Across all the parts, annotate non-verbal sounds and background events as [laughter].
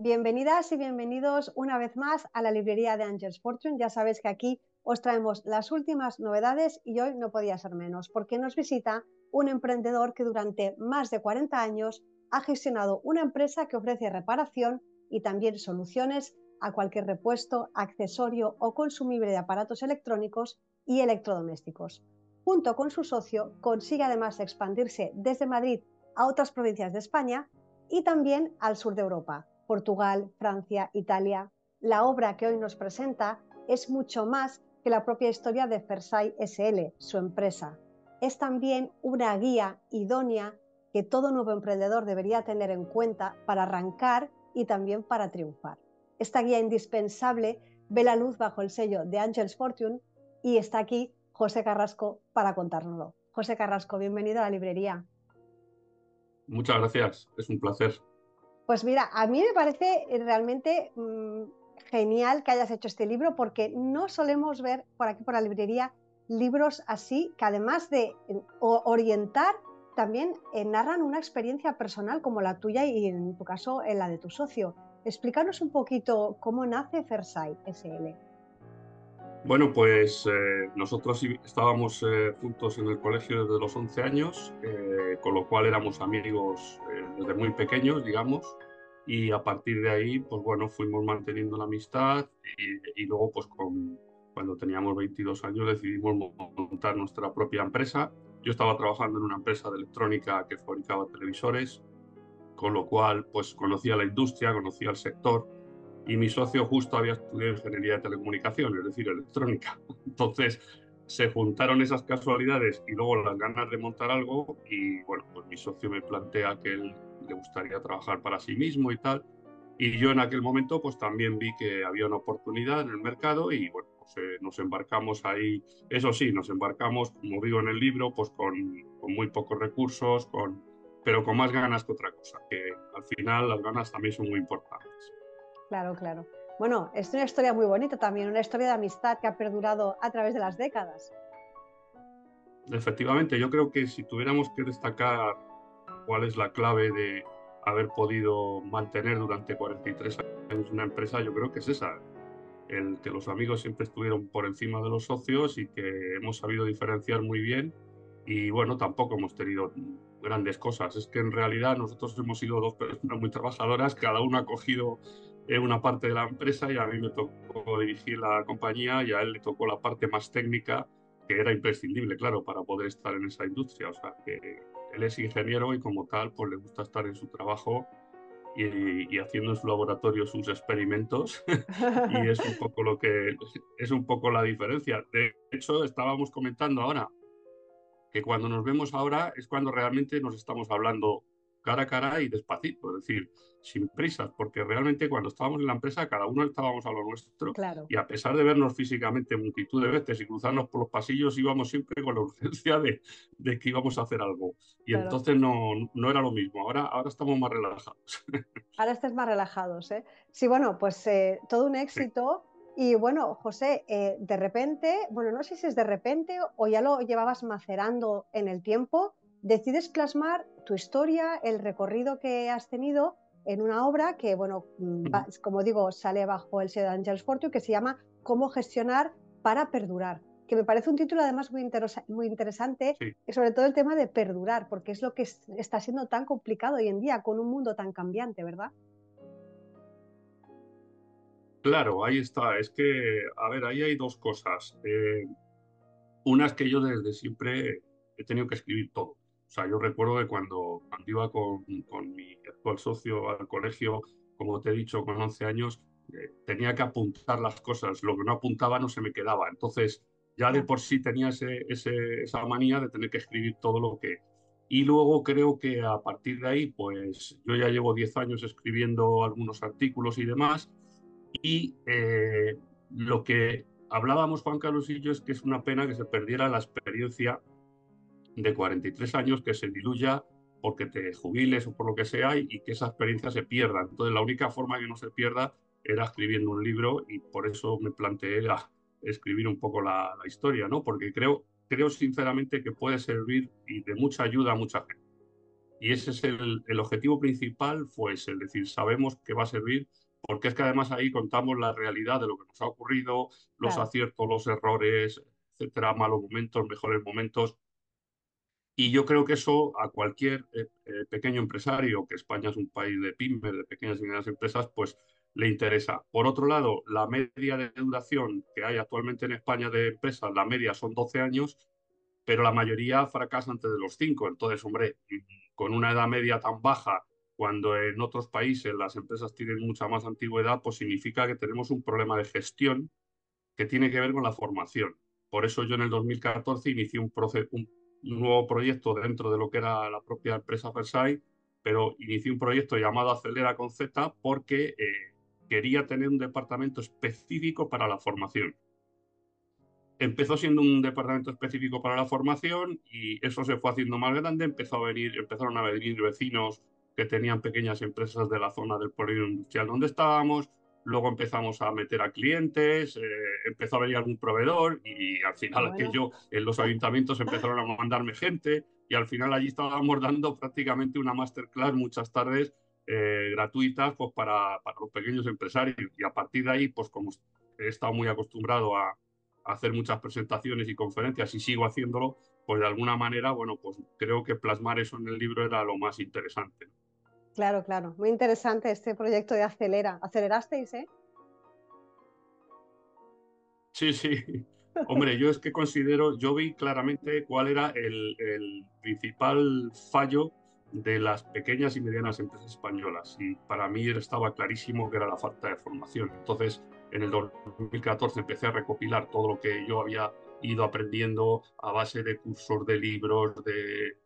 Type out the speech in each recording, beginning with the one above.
Bienvenidas y bienvenidos una vez más a la librería de Angels Fortune. Ya sabéis que aquí os traemos las últimas novedades y hoy no podía ser menos porque nos visita un emprendedor que durante más de 40 años ha gestionado una empresa que ofrece reparación y también soluciones a cualquier repuesto, accesorio o consumible de aparatos electrónicos y electrodomésticos. Junto con su socio consigue además expandirse desde Madrid a otras provincias de España y también al sur de Europa Portugal, Francia, Italia. La obra que hoy nos presenta es mucho más que la propia historia de Versailles SL, su empresa. Es también una guía idónea que todo nuevo emprendedor debería tener en cuenta para arrancar y también para triunfar. Esta guía indispensable ve la luz bajo el sello de Angels Fortune y está aquí José Carrasco para contárnoslo. José Carrasco, bienvenido a la librería. Muchas gracias, es un placer. Pues mira, a mí me parece eh, realmente mm, genial que hayas hecho este libro porque no solemos ver por aquí, por la librería, libros así que además de orientar, también eh, narran una experiencia personal como la tuya y en tu caso en la de tu socio. Explícanos un poquito cómo nace Fersai SL. Bueno, pues eh, nosotros estábamos juntos en el colegio desde los 11 años, con lo cual éramos amigos desde muy pequeños, digamos, y a partir de ahí, pues bueno, fuimos manteniendo la amistad y, luego, pues con, cuando teníamos 22 años decidimos montar nuestra propia empresa. Yo estaba trabajando en una empresa de electrónica que fabricaba televisores, con lo cual, pues conocía la industria, conocía el sector y mi socio justo había estudiado ingeniería de telecomunicaciones, es decir, electrónica. [laughs] Entonces, se juntaron esas casualidades y luego las ganas de montar algo y bueno, pues mi socio me plantea que él le gustaría trabajar para sí mismo y tal. Y yo en aquel momento pues también vi que había una oportunidad en el mercado y bueno, pues, eh, nos embarcamos ahí, eso sí, nos embarcamos, como digo en el libro, pues con, con muy pocos recursos, con, pero con más ganas que otra cosa, que al final las ganas también son muy importantes. Claro, claro. Bueno, es una historia muy bonita también, una historia de amistad que ha perdurado a través de las décadas. Efectivamente, yo creo que si tuviéramos que destacar cuál es la clave de haber podido mantener durante 43 años una empresa, yo creo que es esa, el que los amigos siempre estuvieron por encima de los socios y que hemos sabido diferenciar muy bien y bueno, tampoco hemos tenido grandes cosas. Es que en realidad nosotros hemos sido dos personas muy trabajadoras, cada uno ha cogido una parte de la empresa y a mí me tocó dirigir la compañía y a él le tocó la parte más técnica que era imprescindible, claro, para poder estar en esa industria. O sea, que él es ingeniero y como tal, pues le gusta estar en su trabajo y, y haciendo en su laboratorio sus experimentos [laughs] y es un poco lo que es un poco la diferencia. De hecho, estábamos comentando ahora que cuando nos vemos ahora es cuando realmente nos estamos hablando cara a cara y despacito, es decir, sin prisas, porque realmente cuando estábamos en la empresa cada uno estábamos a lo nuestro y a pesar de vernos físicamente multitud de veces y cruzarnos por los pasillos íbamos siempre con la [laughs] urgencia de, de que íbamos a hacer algo y entonces no, no, era lo mismo, ahora, ahora estamos más relajados. [laughs] Ahora estés más relajados, ¿eh? Sí, bueno, pues eh, todo un éxito. Y bueno, José, eh, de repente, bueno, no sé si es de repente o ya lo llevabas macerando en el tiempo, decides plasmar tu historia, el recorrido que has tenido en una obra que, bueno, mm, como digo, sale bajo el sello de Angels Fortune, que se llama Cómo gestionar para perdurar, que me parece un título además muy, muy interesante, y sobre todo el tema de perdurar, porque es lo que está siendo tan complicado hoy en día con un mundo tan cambiante, ¿verdad? Claro, ahí está. Es que, a ver, ahí hay dos cosas. Eh, una es que yo desde siempre he tenido que escribir todo. O sea, yo recuerdo que cuando, cuando iba con, con, mi actual socio al colegio, como te he dicho, con 11 años, eh, tenía que apuntar las cosas. Lo que no apuntaba no se me quedaba. Entonces, ya de por sí tenía ese, esa manía de tener que escribir todo lo que... Y luego creo que a partir de ahí, pues yo ya llevo 10 años escribiendo algunos artículos y demás. Y eh, lo que hablábamos Juan Carlos y yo es que es una pena que se perdiera la experiencia de 43 años que se diluya porque te jubiles o por lo que sea y, que esa experiencia se pierda. Entonces la única forma que no se pierda era escribiendo un libro y por eso me planteé escribir un poco la, historia, ¿no? Porque creo, creo sinceramente que puede servir y de mucha ayuda a mucha gente. Y ese es el, el objetivo principal, fue ese, es decir, sabemos que va a servir porque es que además ahí contamos la realidad de lo que nos ha ocurrido, los aciertos, los errores, etcétera, malos momentos, mejores momentos. Y yo creo que eso a cualquier eh, eh, pequeño empresario, que España es un país de pymes, de pequeñas y medianas empresas, pues le interesa. Por otro lado, la media de duración que hay actualmente en España de empresas, la media son 12 años, pero la mayoría fracasa antes de los 5. Entonces, hombre, con una edad media tan baja, cuando en otros países las empresas tienen mucha más antigüedad, pues significa que tenemos un problema de gestión que tiene que ver con la formación. Por eso yo en el 2014 inicié un, un nuevo proyecto dentro de lo que era la propia empresa Versailles, pero inicié un proyecto llamado Acelera con Z porque eh, quería tener un departamento específico para la formación. Empezó siendo un departamento específico para la formación y eso se fue haciendo más grande. Empezó a venir, empezaron a venir vecinos que tenían pequeñas empresas de la zona del polígono industrial donde estábamos. Luego empezamos a meter a clientes, eh, empezó a venir algún proveedor y al final que yo en los ayuntamientos empezaron a mandarme gente y al final allí estábamos [laughs] dando prácticamente una masterclass muchas tardes eh, gratuitas pues, para, para, los pequeños empresarios. Y a partir de ahí, pues como he estado muy acostumbrado a, hacer muchas presentaciones y conferencias y sigo haciéndolo, pues de alguna manera, bueno, pues creo que plasmar eso en el libro era lo más interesante. Claro, claro. Muy interesante este proyecto de Acelera. ¿Acelerasteis, eh? Sí, sí. Hombre, yo es que considero, yo vi claramente cuál era el, principal fallo de las pequeñas y medianas empresas españolas y para mí estaba clarísimo que era la falta de formación. Entonces, en el 2014 empecé a recopilar todo lo que yo había ido aprendiendo a base de cursos, de libros, de,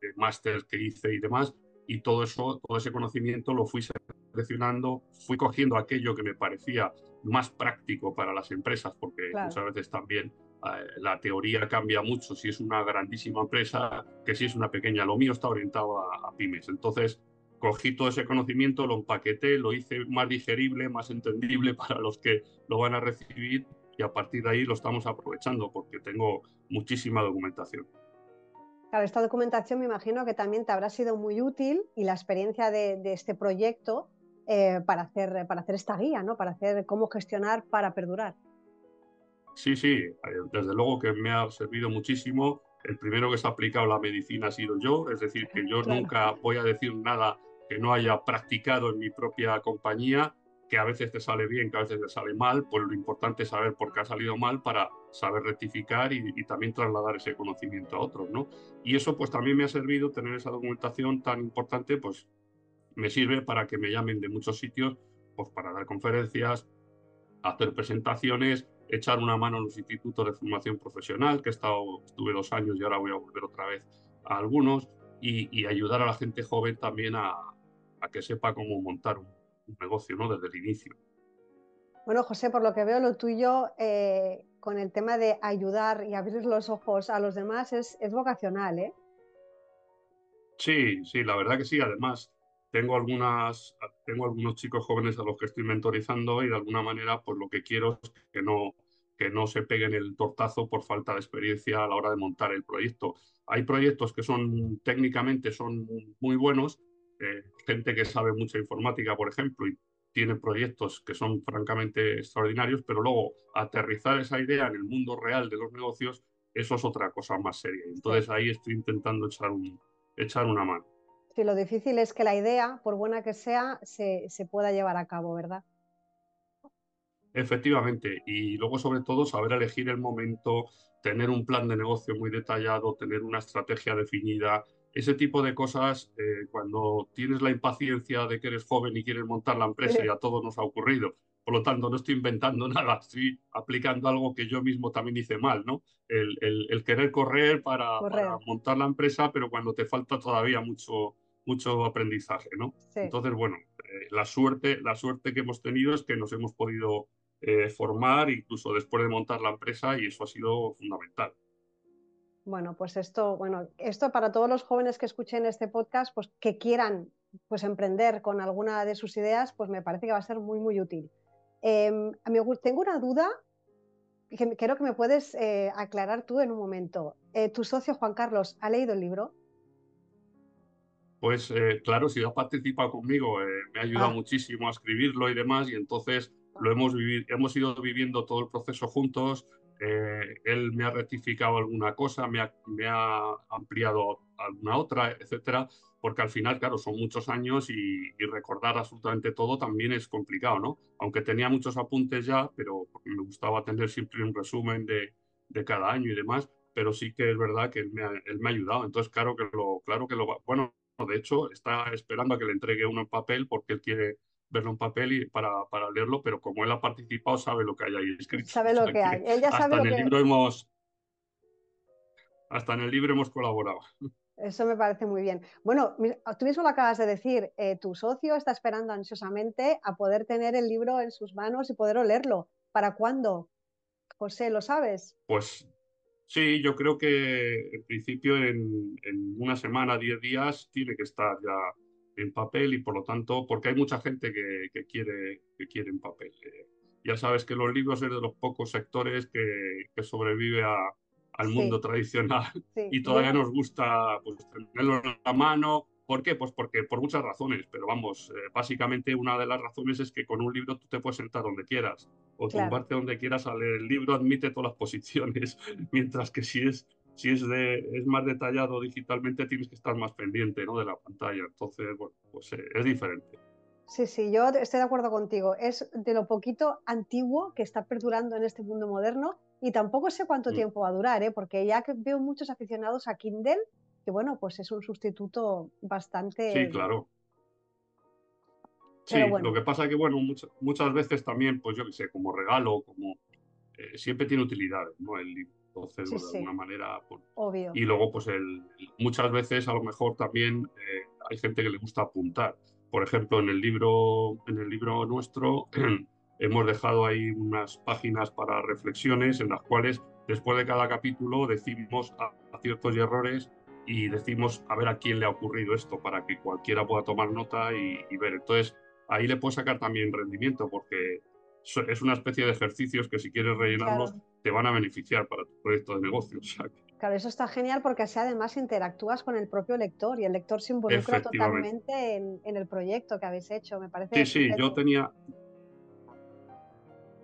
de másteres que hice y demás, y todo eso, todo ese conocimiento lo fui seleccionando, fui cogiendo aquello que me parecía más práctico para las empresas, porque muchas veces también eh, la teoría cambia mucho si es una grandísima empresa que si es una pequeña. Lo mío está orientado a, pymes. Entonces, cogí todo ese conocimiento, lo empaqueté, lo hice más digerible, más entendible [laughs] para los que lo van a recibir y a partir de ahí lo estamos aprovechando porque tengo muchísima documentación. Claro, esta documentación me imagino que también te habrá sido muy útil y la experiencia de, este proyecto eh, para, hacer, para hacer esta guía, ¿no? para hacer cómo gestionar para perdurar. Sí, sí, eh, desde luego que me ha servido muchísimo. El primero que se ha aplicado la medicina ha sido yo, es decir, que yo nunca voy a decir nada que no haya practicado en mi propia compañía, que a veces te sale bien, que a veces te sale mal, pues lo importante es saber por qué ha salido mal para saber rectificar y, y, también trasladar ese conocimiento a otros, ¿no? Y eso pues también me ha servido tener esa documentación tan importante, pues me sirve para que me llamen de muchos sitios, pues para dar conferencias, hacer presentaciones, echar una mano en los institutos de formación profesional, que he estado, estuve dos años y ahora voy a volver otra vez a algunos, y, ayudar a la gente joven también a, que sepa cómo montar un, negocio ¿no? desde el inicio. Bueno, José, por lo que veo, lo tuyo eh, con el tema de ayudar y abrir los ojos a los demás es, es vocacional, ¿eh? Sí, sí, la verdad que sí. Además, tengo, algunas, tengo algunos chicos jóvenes a los que estoy mentorizando y de alguna manera pues lo que quiero es que no, que no se peguen el tortazo por falta de experiencia a la hora de montar el proyecto. Hay proyectos que son técnicamente son muy buenos, eh, gente que sabe mucha informática, por ejemplo, y tiene proyectos que son francamente extraordinarios, pero luego aterrizar esa idea en el mundo real de los negocios, eso es otra cosa más seria. Entonces ahí estoy intentando echar, un, echar una mano. Sí, lo difícil es que la idea, por buena que sea, se, pueda llevar a cabo, ¿verdad? Efectivamente, y luego sobre todo saber elegir el momento, tener un plan de negocio muy detallado, tener una estrategia definida, ese tipo de cosas, eh, cuando tienes la impaciencia de que eres joven y quieres montar la empresa, y a todos nos ha ocurrido. Por lo tanto, no estoy inventando [laughs] nada, estoy aplicando algo que yo mismo también hice mal, ¿no? El, querer correr para, para, montar la empresa, pero cuando te falta todavía mucho, mucho aprendizaje, ¿no? Entonces, bueno, eh, la, suerte, la suerte que hemos tenido es que nos hemos podido eh, formar incluso después de montar la empresa y eso ha sido fundamental. Bueno, pues esto, bueno, esto para todos los jóvenes que escuchen este podcast, pues que quieran pues emprender con alguna de sus ideas, pues me parece que va a ser muy, muy útil. Em, tengo una duda que creo que me puedes eh, aclarar tú en un momento. ¿Tu socio Juan Carlos ha leído el libro? Pues eh, claro, si ha participado conmigo, eh, me ha ayudado Ah. muchísimo a escribirlo y demás, y entonces lo hemos vivido, hemos ido viviendo todo el proceso juntos. Eh, él me ha rectificado alguna cosa, me ha, ampliado alguna otra, etcétera, porque al final, claro, son muchos años y, recordar absolutamente todo también es complicado, ¿no? Aunque tenía muchos apuntes ya, pero me gustaba tener siempre un resumen de, cada año y demás, pero sí que es verdad que él me ha, él me ha ayudado. Entonces, claro que lo, claro que lo bueno, de hecho, está esperando a que le entregue uno en papel porque él quiere verlo en papel y para, para leerlo, pero como él ha participado, sabe lo que hay ahí escrito. Sabe O lo sea que hay. Él ya sabe lo en el que... libro hemos hasta en el libro hemos colaborado. Eso me parece muy bien. Bueno, tú mismo lo acabas de decir, eh, tu socio está esperando ansiosamente a poder tener el libro en sus manos y poder olerlo. ¿Para cuándo? José, ¿lo sabes? Pues sí, yo creo que en principio en, en una semana, diez días, tiene que estar ya en papel y por lo tanto, porque hay mucha gente que, que quiere, que quiere en papel. Eh, ya sabes que los libros es de los pocos sectores que, que sobrevive a- al Sí, mundo tradicional [laughs] sí. y todavía nos gusta pues, tenerlo en la mano. ¿Por qué? Pues porque por muchas razones, pero vamos, eh, básicamente una de las razones es que con un libro tú te puedes sentar donde quieras o claro, tumbarte donde quieras a leer. El libro admite todas las posiciones, [laughs] mientras que si es, si es, de, es más detallado digitalmente tienes que estar más pendiente ¿no? de la pantalla. Entonces, bueno, pues eh, es diferente. sí, sí, yo estoy de acuerdo contigo. Es de lo poquito antiguo que está perdurando en este mundo moderno y tampoco sé cuánto Mm. tiempo va a durar, ¿eh? Porque ya que veo muchos aficionados a Kindle, que bueno, pues es un sustituto Sí, bastante... claro. Pero Sí, bueno, lo que pasa que, bueno, muchas, muchas veces también, pues yo qué sé, como regalo, como eh, siempre tiene utilidades, ¿no? El libro. Entonces, sí, de sí, alguna manera, pues, obvio. Y luego, pues el, muchas veces a lo mejor también eh, hay gente que le gusta apuntar. Por ejemplo, en el libro, en el libro nuestro [clears throat] hemos dejado ahí unas páginas para reflexiones en las cuales después de cada capítulo decimos a- aciertos y errores y decimos a ver a quién le ha ocurrido esto para que cualquiera pueda tomar nota y, y ver. Entonces, ahí le puedes sacar también rendimiento porque es una especie de ejercicios que si quieres rellenarlos Claro. te van a beneficiar para tu proyecto de negocio. [laughs] O sea, que- Claro, eso está genial porque así además interactúas con el propio lector y el lector se involucra totalmente en, en el proyecto que habéis hecho. Me parece Sí, sí, yo tenía,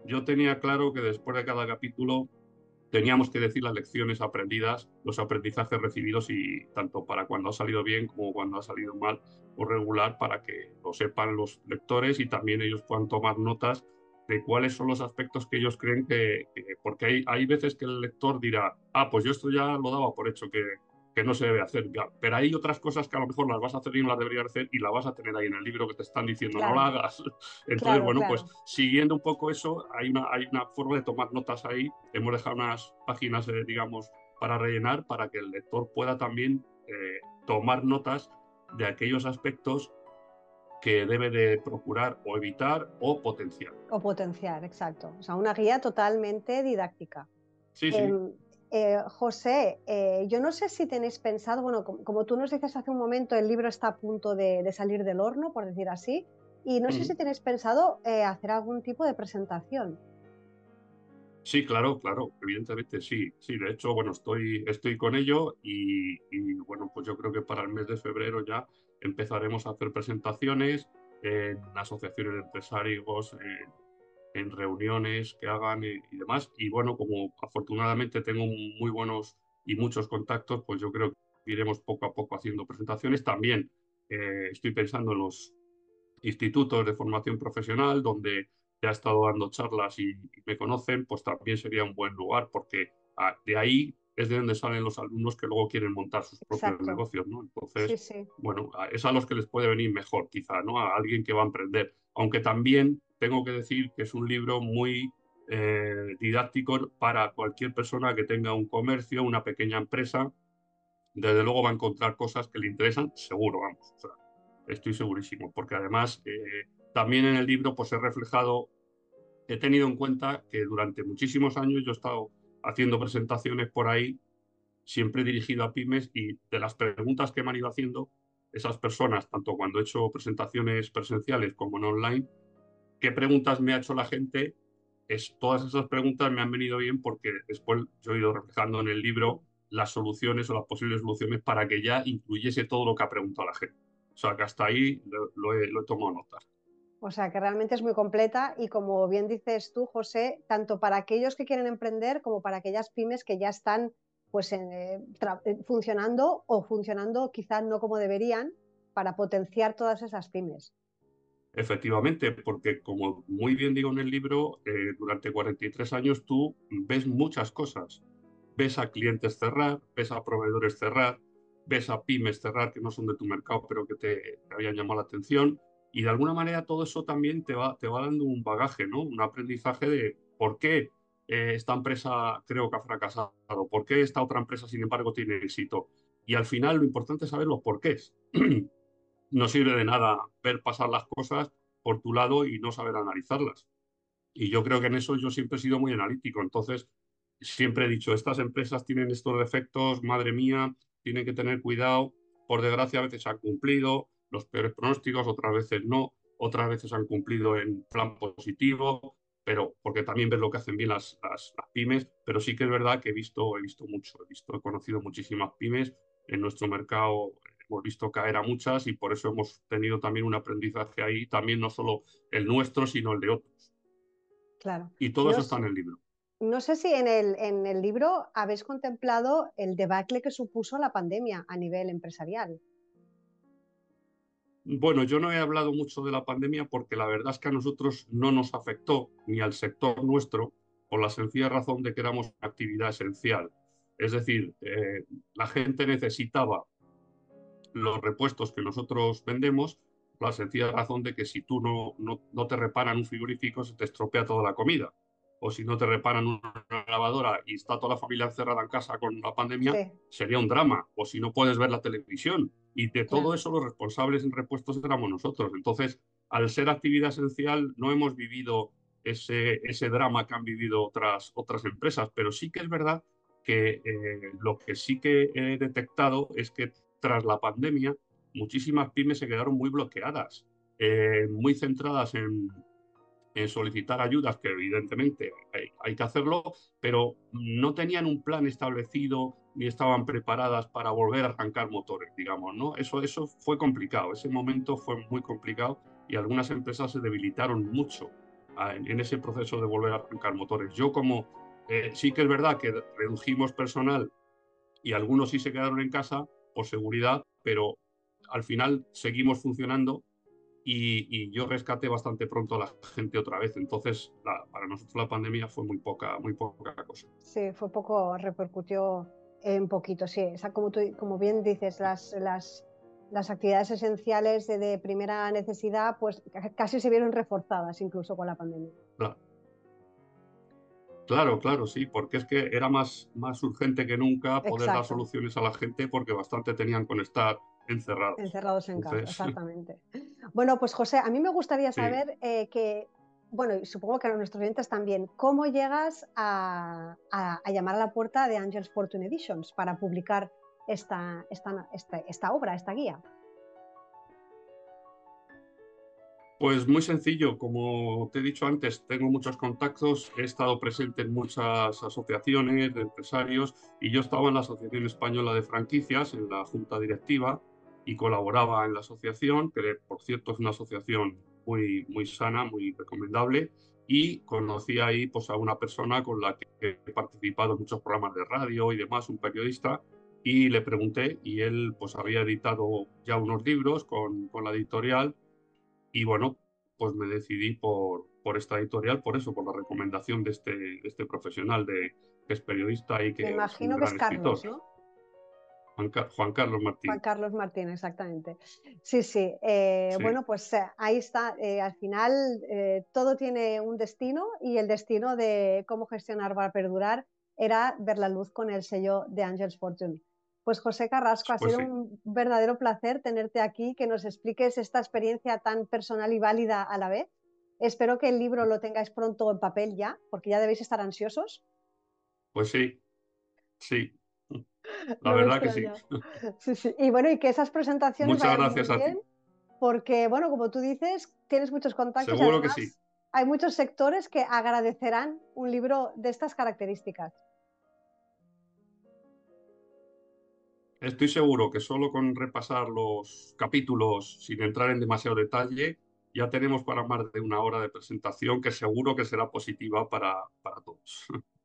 yo tenía claro que después de cada capítulo teníamos que decir las lecciones aprendidas, los aprendizajes recibidos y tanto para cuando ha salido bien como cuando ha salido mal o regular para que lo sepan los lectores y también ellos puedan tomar notas de cuáles son los aspectos que ellos creen que, que- porque hay, hay veces que el lector dirá, ah, pues yo esto ya lo daba por hecho que, que no se debe hacer, pero hay otras cosas que a lo mejor las vas a hacer y no las deberías hacer y las vas a tener ahí en el libro que te están diciendo no Claro, la hagas. [laughs] Entonces, claro, bueno, pues claro. siguiendo un poco eso, hay una, hay una forma de tomar notas ahí. Hemos dejado unas páginas, eh, digamos, para rellenar, para que el lector pueda también eh, tomar notas de aquellos aspectos que debe de procurar o evitar o potenciar. O potenciar, exacto. O sea, una guía totalmente didáctica. Sí, sí. Em, eh, José, eh, yo no sé si tenéis pensado, bueno, como, como tú nos dices hace un momento, el libro está a punto de, de salir del horno, por decir así, y no sé si tenéis pensado eh, hacer algún tipo de presentación. Sí, claro, claro, evidentemente sí. Sí, de hecho, bueno, estoy, estoy con ello y, y, bueno, pues yo creo que para el mes de febrero ya empezaremos a hacer presentaciones en asociaciones de empresarios, en, en reuniones que hagan y, y demás. Y bueno, como afortunadamente tengo muy buenos y muchos contactos, pues yo creo que iremos poco a poco haciendo presentaciones. También eh, estoy pensando en los institutos de formación profesional donde ya he estado dando charlas y, y me conocen, pues también sería un buen lugar porque ah, de ahí es de donde salen los alumnos que luego quieren montar sus propios negocios, ¿no? Entonces, sí, bueno, es a los que les puede venir mejor, quizá, ¿no? A alguien que va a emprender. Aunque también tengo que decir que es un libro muy eh, didáctico para cualquier persona que tenga un comercio, una pequeña empresa. Desde luego va a encontrar cosas que le interesan, seguro, vamos. O sea, estoy segurísimo, porque además eh, también en el libro pues he reflejado, he tenido en cuenta que durante muchísimos años yo he estado haciendo presentaciones por ahí, siempre dirigido a pymes y de las preguntas que me han ido haciendo esas personas, tanto cuando he hecho presentaciones presenciales como en online, qué preguntas me ha hecho la gente, es, todas esas preguntas me han venido bien porque después yo he ido reflejando en el libro las soluciones o las posibles soluciones para que ya incluyese todo lo que ha preguntado la gente. sea, que hasta ahí lo, lo he tomado nota. O sea, que realmente es muy completa y como bien dices tú, José, tanto para aquellos que quieren emprender como para aquellas pymes que ya están pues eh, eh, funcionando o funcionando quizás no como deberían para potenciar todas esas pymes. Efectivamente, porque como muy bien digo en el libro, eh, durante 43 años tú ves muchas cosas. Ves a clientes cerrar, ves a proveedores cerrar, ves a pymes cerrar que no son de tu mercado pero que te, te habían llamado la atención. Y de alguna manera todo eso también te va, te va dando un bagaje, ¿no? un aprendizaje de por qué eh, esta empresa creo que ha fracasado, por qué esta otra empresa, sin embargo, tiene éxito. Y al final lo importante es saber los porqués. [clears throat] no sirve de nada ver pasar las cosas por tu lado y no saber analizarlas. Y yo creo que en eso yo siempre he sido muy analítico. Entonces, siempre he dicho, estas empresas tienen estos defectos, madre mía, tienen que tener cuidado. Por desgracia, a veces han cumplido los peores pronósticos, otras veces no, otras veces han cumplido en plan positivo, pero porque también ves lo que hacen bien las, las, pymes, pero sí que es verdad que he visto, he visto mucho, he visto, he conocido muchísimas pymes en nuestro mercado, hemos visto caer a muchas y por eso hemos tenido también un aprendizaje ahí, también no solo el nuestro, sino el de otros. Claro. Y todo eso está en el libro. No sé si en el, en el libro habéis contemplado el debacle que supuso la pandemia a nivel empresarial. Bueno, yo no he hablado mucho de la pandemia porque la verdad es que a nosotros no nos afectó ni al sector nuestro por la sencilla razón de que éramos una actividad esencial. Es decir, eh, la gente necesitaba los repuestos que nosotros vendemos por la sencilla razón de que si tú no, no, no te reparan un frigorífico se te estropea toda la comida o si no te reparan una lavadora y está toda la familia encerrada en casa con la pandemia, sería un drama. O si no puedes ver la televisión. Y de todo eso los responsables en repuestos éramos nosotros. Entonces, al ser actividad esencial, no hemos vivido ese, ese drama que han vivido otras, otras empresas. Pero sí que es verdad que eh, lo que sí que he detectado es que tras la pandemia, muchísimas pymes se quedaron muy bloqueadas, eh, muy centradas en, solicitar ayudas, que evidentemente hay, que hacerlo, pero no tenían un plan establecido ni estaban preparadas para volver a arrancar motores, digamos, ¿no? Eso, eso fue complicado, ese momento fue muy complicado y algunas empresas se debilitaron mucho en, ese proceso de volver a arrancar motores. Yo como eh, sí que es verdad que redujimos personal y algunos sí se quedaron en casa por seguridad, pero al final seguimos funcionando y, yo rescaté bastante pronto a la gente otra vez. Entonces, para nosotros la pandemia fue muy poca, muy poca cosa. Sí, fue poco, repercutió en poquito, sí. O sea, como, tú, como bien dices, las, las, las actividades esenciales de, primera necesidad, pues casi se vieron reforzadas incluso con la pandemia. Claro. Claro, claro, sí, porque es que era más, más urgente que nunca poder dar soluciones a la gente porque bastante tenían con estar encerrados. Encerrados en casa, exactamente. Bueno, pues José, a mí me gustaría saber eh, que, bueno, y supongo que a nuestros oyentes también, ¿cómo llegas a, llamar a la puerta de Angels Fortune Editions para publicar esta, esta, esta obra, esta guía? Pues muy sencillo, como te he dicho antes, tengo muchos contactos, he estado presente en muchas asociaciones de empresarios y yo estaba en la Asociación Española de Franquicias, en la junta directiva, y colaboraba en la asociación, que por cierto es una asociación muy, muy sana, muy recomendable, y conocí ahí pues, a una persona con la que he participado en muchos programas de radio y demás, un periodista, y le pregunté, y él pues había editado ya unos libros con, con la editorial, y bueno, pues me decidí por, por esta editorial, por eso, por la recomendación de este, de este profesional de, que es periodista y que... Me imagino que es Carlos, ¿no? Juan, Carlos Martín. Juan Carlos Martín, exactamente. Sí, sí. Eh, bueno, pues eh, ahí está. Eh, al final todo tiene un destino y el destino de cómo gestionar para perdurar era ver la luz con el sello de Angels Fortune. Pues José Carrasco, ha pues sido un verdadero placer tenerte aquí, que nos expliques esta experiencia tan personal y válida a la vez. Espero que el libro lo tengáis pronto en papel ya, porque ya debéis estar ansiosos. Pues sí, sí, [laughs] La verdad que [laughs] sí. Y bueno, y que esas presentaciones Muchas gracias a ti. Porque, bueno, como tú dices, tienes muchos contactos. Seguro que sí. Hay muchos sectores que agradecerán un libro de estas características. Estoy seguro que solo con repasar los capítulos sin entrar en demasiado detalle, ya tenemos para más de una hora de presentación que seguro que será positiva para, para todos. [laughs]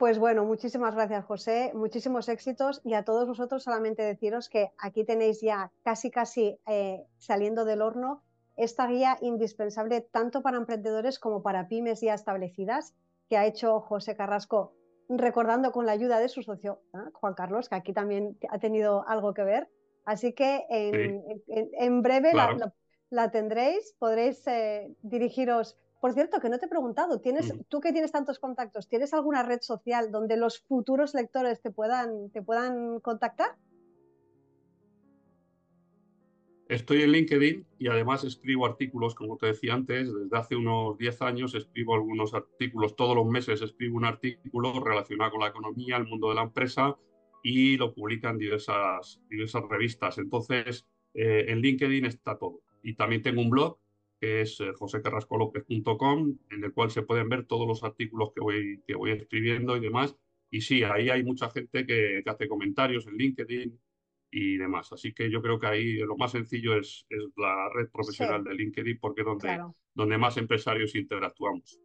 Pues bueno, muchísimas gracias José, muchísimos éxitos y a todos vosotros solamente deciros que aquí tenéis ya casi casi eh, saliendo del horno esta guía indispensable tanto para emprendedores como para pymes ya establecidas que ha hecho José Carrasco recordando con la ayuda de su socio Juan Carlos, que aquí también ha tenido algo que ver. Así que en, breve la, tendréis, podréis eh, dirigiros por cierto, que no te he preguntado, ¿tienes, tú que tienes tantos contactos, ¿tienes alguna red social donde los futuros lectores te puedan, te puedan contactar? Estoy en LinkedIn y además escribo artículos, como te decía antes, desde hace unos 10 años escribo algunos artículos, todos los meses escribo un artículo relacionado con la economía, el mundo de la empresa y lo publican diversas, diversas revistas. Entonces, eh, en LinkedIn está todo. Y también tengo un blog que es eh, josecarrascolopez.com, en el cual se pueden ver todos los artículos que voy, que voy escribiendo y demás. Y sí, ahí hay mucha gente que, hace comentarios en LinkedIn y demás. Así que yo creo que ahí lo más sencillo es, es la red profesional de LinkedIn porque es donde, donde más empresarios interactuamos.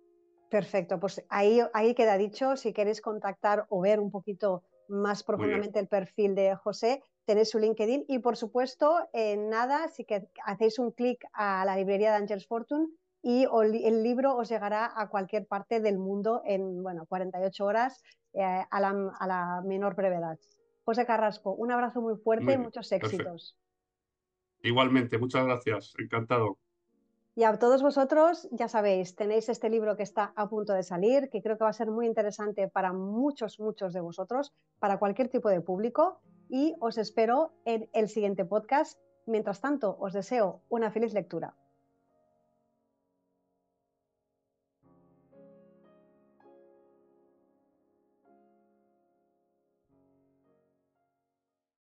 Perfecto, pues ahí, ahí queda dicho, si queréis contactar o ver un poquito más profundamente el perfil de José, tenéis su LinkedIn y por supuesto, en nada, si que hacéis un clic a la librería de Angels Fortune y el libro os llegará a cualquier parte del mundo en bueno, 48 horas eh, a, la, menor brevedad. José Carrasco, un abrazo muy fuerte y muchos éxitos. Igualmente, muchas gracias, encantado. Y a todos vosotros, ya sabéis, tenéis este libro que está a punto de salir, que creo que va a ser muy interesante para muchos, muchos de vosotros, para cualquier tipo de público y os espero en el siguiente podcast. Mientras tanto, os deseo una feliz lectura.